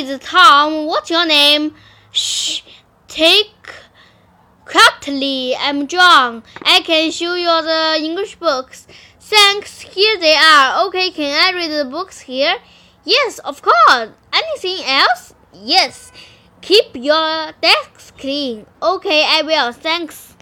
is Tom. What's your name? Shh. Take correctly. I'm John. I can show you the English books. Thanks. Here they are. Okay, can I read the books here? Yes, of course. Anything else? Yes. Keep your desk clean. Okay, I will. Thanks.